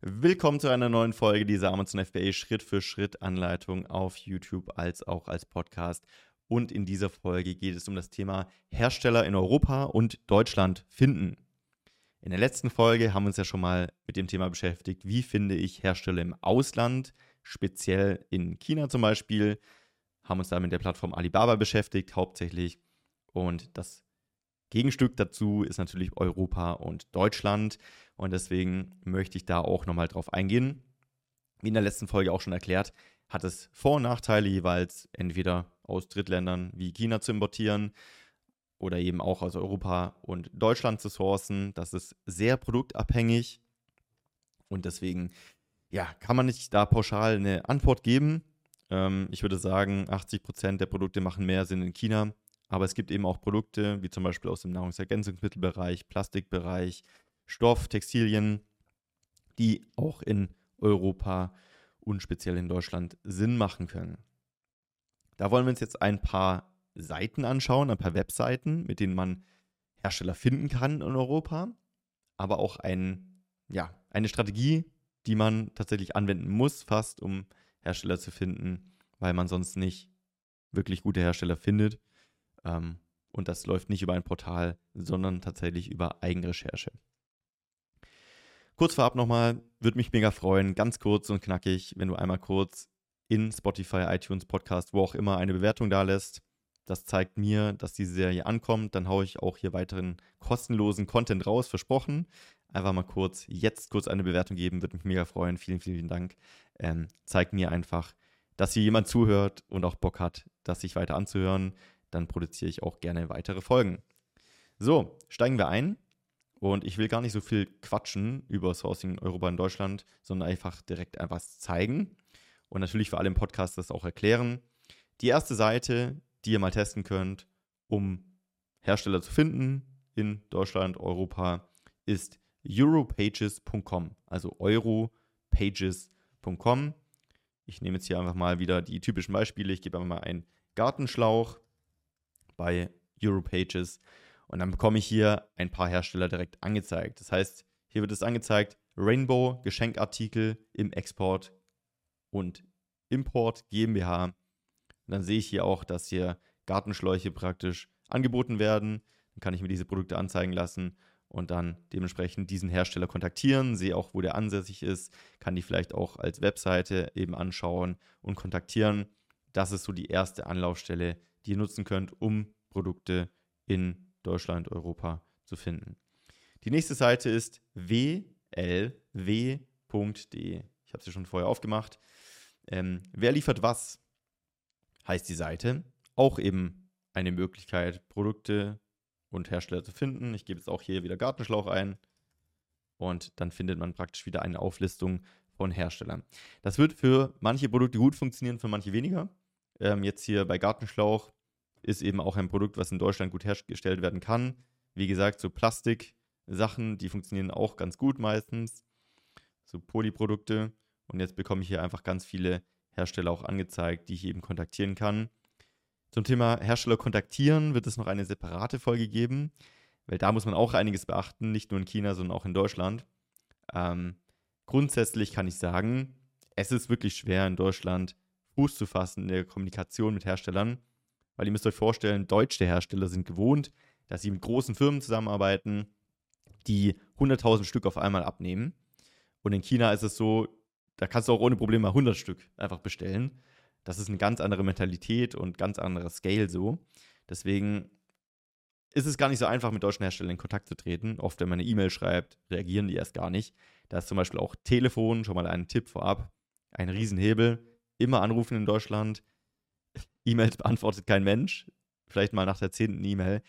Willkommen zu einer neuen Folge dieser Amazon FBA Schritt für Schritt Anleitung auf YouTube als auch als Podcast. Und in dieser Folge geht es um das Thema Hersteller in Europa und Deutschland finden. In der letzten Folge haben wir uns ja schon mal mit dem Thema beschäftigt, wie finde ich Hersteller im Ausland, speziell in China zum Beispiel, haben uns da mit der Plattform Alibaba beschäftigt, hauptsächlich. Und das Gegenstück dazu ist natürlich Europa und Deutschland. Und deswegen möchte ich da auch nochmal drauf eingehen. Wie in der letzten Folge auch schon erklärt, hat es Vor- und Nachteile jeweils, entweder aus Drittländern wie China zu importieren oder eben auch aus Europa und Deutschland zu sourcen. Das ist sehr produktabhängig und deswegen ja, kann man nicht da pauschal eine Antwort geben. Ähm, ich würde sagen, 80% der Produkte machen mehr Sinn in China, aber es gibt eben auch Produkte, wie zum Beispiel aus dem Nahrungsergänzungsmittelbereich, Plastikbereich, Stoff, Textilien, die auch in Europa und speziell in Deutschland Sinn machen können. Da wollen wir uns jetzt ein paar Seiten anschauen, ein paar Webseiten, mit denen man Hersteller finden kann in Europa, aber auch ein, ja, eine Strategie, die man tatsächlich anwenden muss, fast um Hersteller zu finden, weil man sonst nicht wirklich gute Hersteller findet. Ähm, und das läuft nicht über ein Portal, sondern tatsächlich über Eigenrecherche. Kurz vorab nochmal, würde mich mega freuen, ganz kurz und knackig, wenn du einmal kurz in Spotify, iTunes, Podcast, wo auch immer eine Bewertung da lässt. Das zeigt mir, dass diese Serie ankommt. Dann haue ich auch hier weiteren kostenlosen Content raus, versprochen. Einfach mal kurz, jetzt kurz eine Bewertung geben, würde mich mega freuen. Vielen, vielen Dank. Ähm, zeigt mir einfach, dass hier jemand zuhört und auch Bock hat, das sich weiter anzuhören. Dann produziere ich auch gerne weitere Folgen. So, steigen wir ein. Und ich will gar nicht so viel quatschen über Sourcing in Europa in Deutschland, sondern einfach direkt einfach zeigen und natürlich für alle im Podcast das auch erklären. Die erste Seite, die ihr mal testen könnt, um Hersteller zu finden in Deutschland, Europa, ist europages.com, also europages.com. Ich nehme jetzt hier einfach mal wieder die typischen Beispiele. Ich gebe einfach mal einen Gartenschlauch bei Europages und dann bekomme ich hier ein paar Hersteller direkt angezeigt. Das heißt, hier wird es angezeigt, Rainbow Geschenkartikel im Export und Import GmbH. Und dann sehe ich hier auch, dass hier Gartenschläuche praktisch angeboten werden. Dann kann ich mir diese Produkte anzeigen lassen und dann dementsprechend diesen Hersteller kontaktieren, sehe auch, wo der ansässig ist, kann die vielleicht auch als Webseite eben anschauen und kontaktieren. Das ist so die erste Anlaufstelle, die ihr nutzen könnt, um Produkte in Deutschland, Europa zu finden. Die nächste Seite ist wlw.de. Ich habe sie schon vorher aufgemacht. Ähm, wer liefert was? Heißt die Seite. Auch eben eine Möglichkeit, Produkte und Hersteller zu finden. Ich gebe jetzt auch hier wieder Gartenschlauch ein. Und dann findet man praktisch wieder eine Auflistung von Herstellern. Das wird für manche Produkte gut funktionieren, für manche weniger. Ähm, jetzt hier bei Gartenschlauch ist eben auch ein Produkt, was in Deutschland gut hergestellt werden kann. Wie gesagt, so Plastik-Sachen, die funktionieren auch ganz gut meistens. So Polyprodukte. Und jetzt bekomme ich hier einfach ganz viele Hersteller auch angezeigt, die ich eben kontaktieren kann. Zum Thema Hersteller kontaktieren wird es noch eine separate Folge geben, weil da muss man auch einiges beachten, nicht nur in China, sondern auch in Deutschland. Ähm, grundsätzlich kann ich sagen, es ist wirklich schwer in Deutschland Fuß zu fassen in der Kommunikation mit Herstellern. Weil ihr müsst euch vorstellen, deutsche Hersteller sind gewohnt, dass sie mit großen Firmen zusammenarbeiten, die 100.000 Stück auf einmal abnehmen. Und in China ist es so, da kannst du auch ohne Probleme mal 100 Stück einfach bestellen. Das ist eine ganz andere Mentalität und ganz anderer Scale so. Deswegen ist es gar nicht so einfach, mit deutschen Herstellern in Kontakt zu treten. Oft, wenn man eine E-Mail schreibt, reagieren die erst gar nicht. Da ist zum Beispiel auch Telefon, schon mal ein Tipp vorab, ein Riesenhebel. Immer anrufen in Deutschland, E-Mails beantwortet kein Mensch. Vielleicht mal nach der zehnten E-Mail.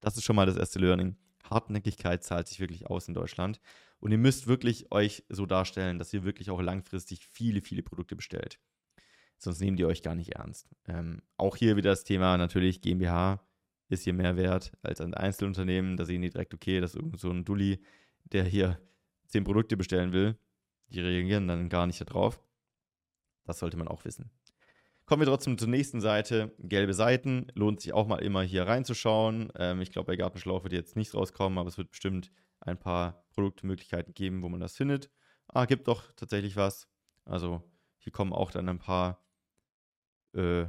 Das ist schon mal das erste Learning. Hartnäckigkeit zahlt sich wirklich aus in Deutschland. Und ihr müsst wirklich euch so darstellen, dass ihr wirklich auch langfristig viele, viele Produkte bestellt. Sonst nehmt ihr euch gar nicht ernst. Ähm, auch hier wieder das Thema natürlich GmbH ist hier mehr wert als ein Einzelunternehmen. Da sehen die direkt, okay, das ist irgend so ein Dulli, der hier zehn Produkte bestellen will. Die reagieren dann gar nicht darauf. Das sollte man auch wissen. Kommen wir trotzdem zur nächsten Seite. Gelbe Seiten. Lohnt sich auch mal immer hier reinzuschauen. Ähm, ich glaube, bei Gartenschlauch wird jetzt nichts rauskommen, aber es wird bestimmt ein paar Produktmöglichkeiten geben, wo man das findet. ah, gibt doch tatsächlich was. Also hier kommen auch dann ein paar äh,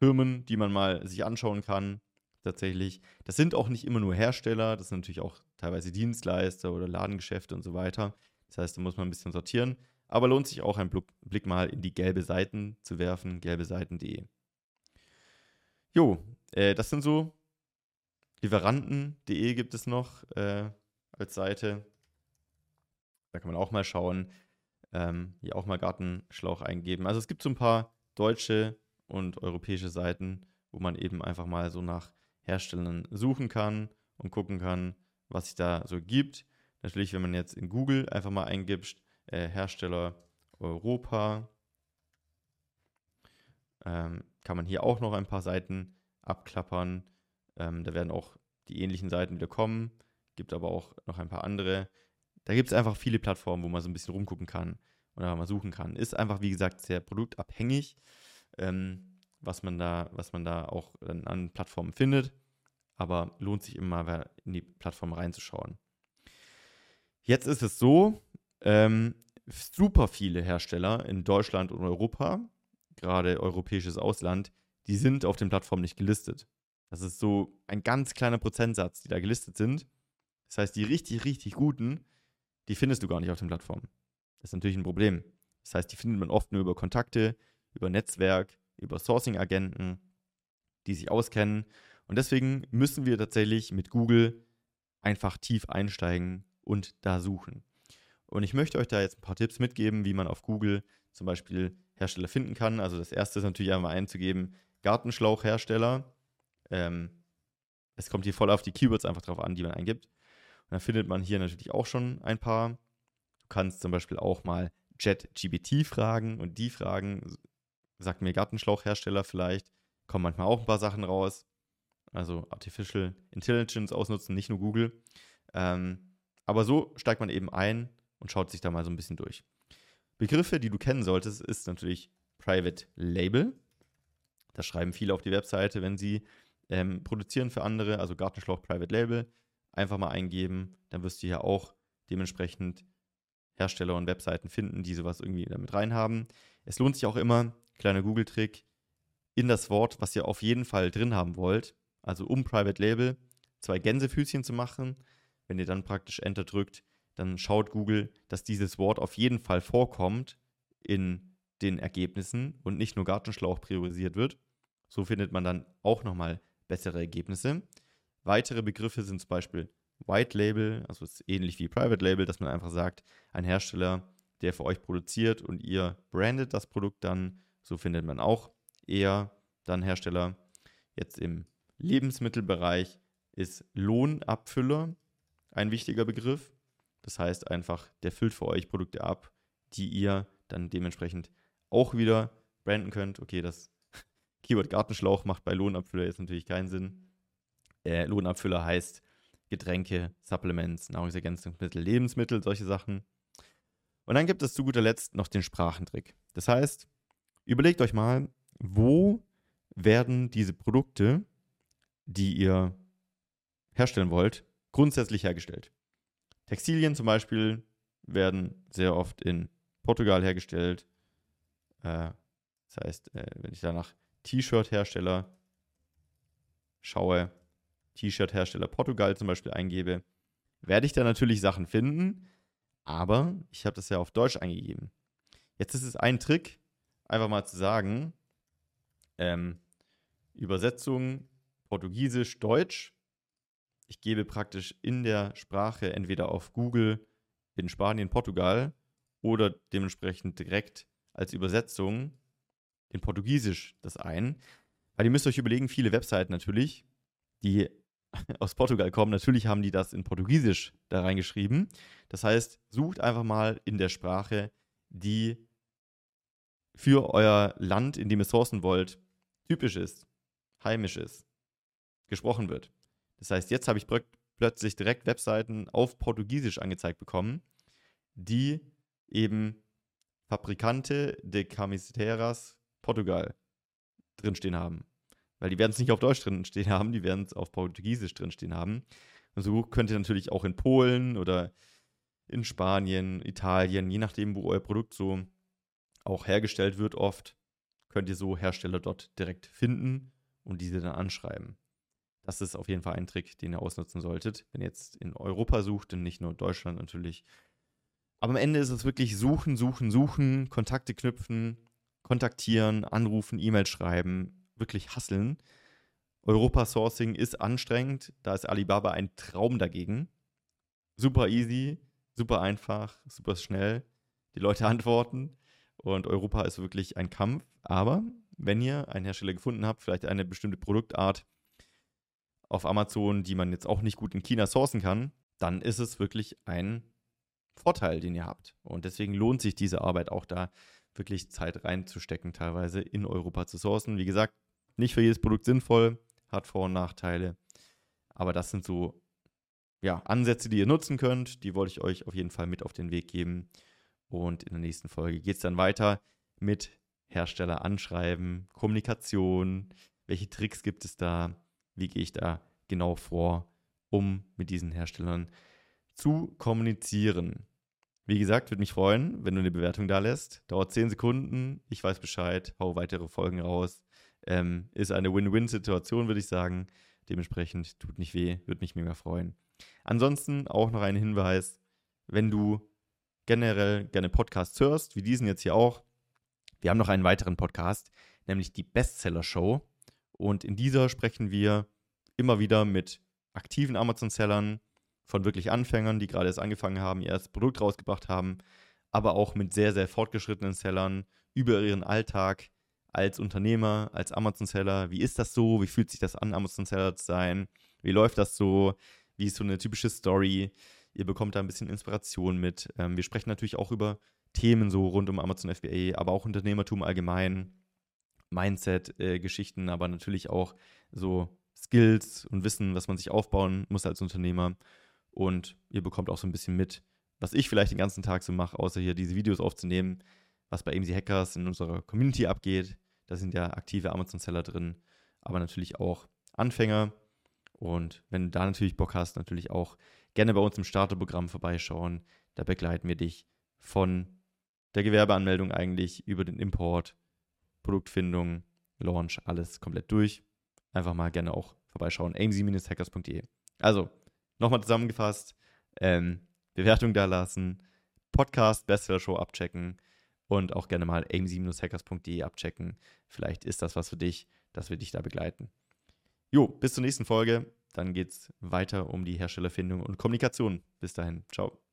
Firmen, die man mal sich anschauen kann. Tatsächlich. Das sind auch nicht immer nur Hersteller, das sind natürlich auch teilweise Dienstleister oder Ladengeschäfte und so weiter. Das heißt, da muss man ein bisschen sortieren. Aber lohnt sich auch ein Blick mal in die gelbe Seiten zu werfen, gelbeseiten.de. Jo, äh, das sind so Lieferanten.de gibt es noch äh, als Seite. Da kann man auch mal schauen. Ähm, hier auch mal Gartenschlauch eingeben. Also es gibt so ein paar deutsche und europäische Seiten, wo man eben einfach mal so nach Herstellern suchen kann und gucken kann, was es da so gibt. Natürlich, wenn man jetzt in Google einfach mal eingibt, äh, Hersteller Europa, ähm, kann man hier auch noch ein paar Seiten abklappern. Ähm, da werden auch die ähnlichen Seiten wieder kommen, gibt aber auch noch ein paar andere. Da gibt es einfach viele Plattformen, wo man so ein bisschen rumgucken kann oder mal suchen kann. Ist einfach, wie gesagt, sehr produktabhängig, ähm, was, man da, was man da auch an Plattformen findet. Aber lohnt sich immer in die Plattform reinzuschauen. Jetzt ist es so, ähm, super viele Hersteller in Deutschland und Europa, gerade europäisches Ausland, die sind auf den Plattformen nicht gelistet. Das ist so ein ganz kleiner Prozentsatz, die da gelistet sind. Das heißt, die richtig, richtig guten, die findest du gar nicht auf den Plattformen. Das ist natürlich ein Problem. Das heißt, die findet man oft nur über Kontakte, über Netzwerk, über Sourcing-Agenten, die sich auskennen. Und deswegen müssen wir tatsächlich mit Google einfach tief einsteigen und da suchen. Und ich möchte euch da jetzt ein paar Tipps mitgeben, wie man auf Google zum Beispiel Hersteller finden kann. Also das erste ist natürlich einmal einzugeben, Gartenschlauchhersteller. Ähm, es kommt hier voll auf die Keywords einfach drauf an, die man eingibt. Und dann findet man hier natürlich auch schon ein paar. Du kannst zum Beispiel auch mal JetGBT fragen und die Fragen, sagt mir Gartenschlauchhersteller vielleicht, kommen manchmal auch ein paar Sachen raus. Also Artificial Intelligence ausnutzen, nicht nur Google. Ähm, aber so steigt man eben ein und schaut sich da mal so ein bisschen durch. Begriffe, die du kennen solltest, ist natürlich Private Label. Das schreiben viele auf die Webseite, wenn sie ähm, produzieren für andere, also Gartenschlauch Private Label. Einfach mal eingeben, dann wirst du hier auch dementsprechend Hersteller und Webseiten finden, die sowas irgendwie damit reinhaben. Es lohnt sich auch immer, kleiner Google-Trick, in das Wort, was ihr auf jeden Fall drin haben wollt, also um Private Label, zwei Gänsefüßchen zu machen. Wenn ihr dann praktisch Enter drückt, dann schaut Google, dass dieses Wort auf jeden Fall vorkommt in den Ergebnissen und nicht nur Gartenschlauch priorisiert wird. So findet man dann auch nochmal bessere Ergebnisse. Weitere Begriffe sind zum Beispiel White Label, also ist ähnlich wie Private Label, dass man einfach sagt, ein Hersteller, der für euch produziert und ihr brandet das Produkt dann, so findet man auch eher dann Hersteller. Jetzt im Lebensmittelbereich ist Lohnabfüller ein wichtiger Begriff. Das heißt einfach, der füllt für euch Produkte ab, die ihr dann dementsprechend auch wieder branden könnt. Okay, das Keyword Gartenschlauch macht bei Lohnabfüller jetzt natürlich keinen Sinn. Äh, Lohnabfüller heißt Getränke, Supplements, Nahrungsergänzungsmittel, Lebensmittel, solche Sachen. Und dann gibt es zu guter Letzt noch den Sprachentrick. Das heißt, überlegt euch mal, wo werden diese Produkte, die ihr herstellen wollt, grundsätzlich hergestellt. Textilien zum Beispiel werden sehr oft in Portugal hergestellt. Äh, das heißt, äh, wenn ich da nach T-Shirt-Hersteller schaue, T-Shirt-Hersteller Portugal zum Beispiel eingebe, werde ich da natürlich Sachen finden, aber ich habe das ja auf Deutsch eingegeben. Jetzt ist es ein Trick, einfach mal zu sagen, ähm, Übersetzung Portugiesisch-Deutsch ich gebe praktisch in der Sprache entweder auf Google in Spanien, Portugal oder dementsprechend direkt als Übersetzung in Portugiesisch das ein. Weil ihr müsst euch überlegen, viele Webseiten natürlich, die aus Portugal kommen, natürlich haben die das in Portugiesisch da reingeschrieben. Das heißt, sucht einfach mal in der Sprache, die für euer Land, in dem ihr sourcen wollt, typisch ist, heimisch ist, gesprochen wird. Das heißt, jetzt habe ich plötzlich direkt Webseiten auf Portugiesisch angezeigt bekommen, die eben Fabricante de Camiseteras Portugal drinstehen haben. Weil die werden es nicht auf Deutsch drinstehen haben, die werden es auf Portugiesisch drinstehen haben. Und so könnt ihr natürlich auch in Polen oder in Spanien, Italien, je nachdem, wo euer Produkt so auch hergestellt wird, oft könnt ihr so Hersteller dort direkt finden und diese dann anschreiben. Das ist auf jeden Fall ein Trick, den ihr ausnutzen solltet, wenn ihr jetzt in Europa sucht und nicht nur Deutschland natürlich. Aber am Ende ist es wirklich suchen, suchen, suchen, Kontakte knüpfen, kontaktieren, anrufen, E-Mail schreiben, wirklich hasseln. Europa-Sourcing ist anstrengend, da ist Alibaba ein Traum dagegen. Super easy, super einfach, super schnell. Die Leute antworten und Europa ist wirklich ein Kampf. Aber wenn ihr einen Hersteller gefunden habt, vielleicht eine bestimmte Produktart auf Amazon, die man jetzt auch nicht gut in China sourcen kann, dann ist es wirklich ein Vorteil, den ihr habt. Und deswegen lohnt sich diese Arbeit auch da wirklich Zeit reinzustecken, teilweise in Europa zu sourcen. Wie gesagt, nicht für jedes Produkt sinnvoll, hat Vor- und Nachteile. Aber das sind so ja, Ansätze, die ihr nutzen könnt. Die wollte ich euch auf jeden Fall mit auf den Weg geben. Und in der nächsten Folge geht es dann weiter mit Hersteller anschreiben, Kommunikation, welche Tricks gibt es da, wie gehe ich da genau vor, um mit diesen Herstellern zu kommunizieren. Wie gesagt, würde mich freuen, wenn du eine Bewertung da lässt. Dauert 10 Sekunden, ich weiß Bescheid, hau weitere Folgen raus. Ähm, ist eine Win-Win-Situation, würde ich sagen. Dementsprechend tut nicht weh, würde mich mega freuen. Ansonsten auch noch ein Hinweis, wenn du generell gerne Podcasts hörst, wie diesen jetzt hier auch, wir haben noch einen weiteren Podcast, nämlich die Bestseller Show. Und in dieser sprechen wir immer wieder mit aktiven Amazon-Sellern, von wirklich Anfängern, die gerade erst angefangen haben, ihr erstes Produkt rausgebracht haben, aber auch mit sehr, sehr fortgeschrittenen Sellern über ihren Alltag als Unternehmer, als Amazon-Seller. Wie ist das so? Wie fühlt sich das an, Amazon-Seller zu sein? Wie läuft das so? Wie ist so eine typische Story? Ihr bekommt da ein bisschen Inspiration mit. Ähm, wir sprechen natürlich auch über Themen so rund um Amazon FBA, aber auch Unternehmertum allgemein, Mindset-Geschichten, äh, aber natürlich auch so Skills und Wissen, was man sich aufbauen muss als Unternehmer. Und ihr bekommt auch so ein bisschen mit, was ich vielleicht den ganzen Tag so mache, außer hier diese Videos aufzunehmen, was bei AMC Hackers in unserer Community abgeht. Da sind ja aktive Amazon-Seller drin, aber natürlich auch Anfänger. Und wenn du da natürlich Bock hast, natürlich auch gerne bei uns im Starterprogramm vorbeischauen. Da begleiten wir dich von der Gewerbeanmeldung eigentlich über den Import, Produktfindung, Launch, alles komplett durch. Einfach mal gerne auch vorbeischauen. amc-hackers.de. Also, nochmal zusammengefasst, ähm, Bewertung da lassen, Podcast, Bestseller Show abchecken und auch gerne mal amc-hackers.de abchecken. Vielleicht ist das was für dich, dass wir dich da begleiten. Jo, bis zur nächsten Folge. Dann geht es weiter um die Herstellerfindung und Kommunikation. Bis dahin. Ciao.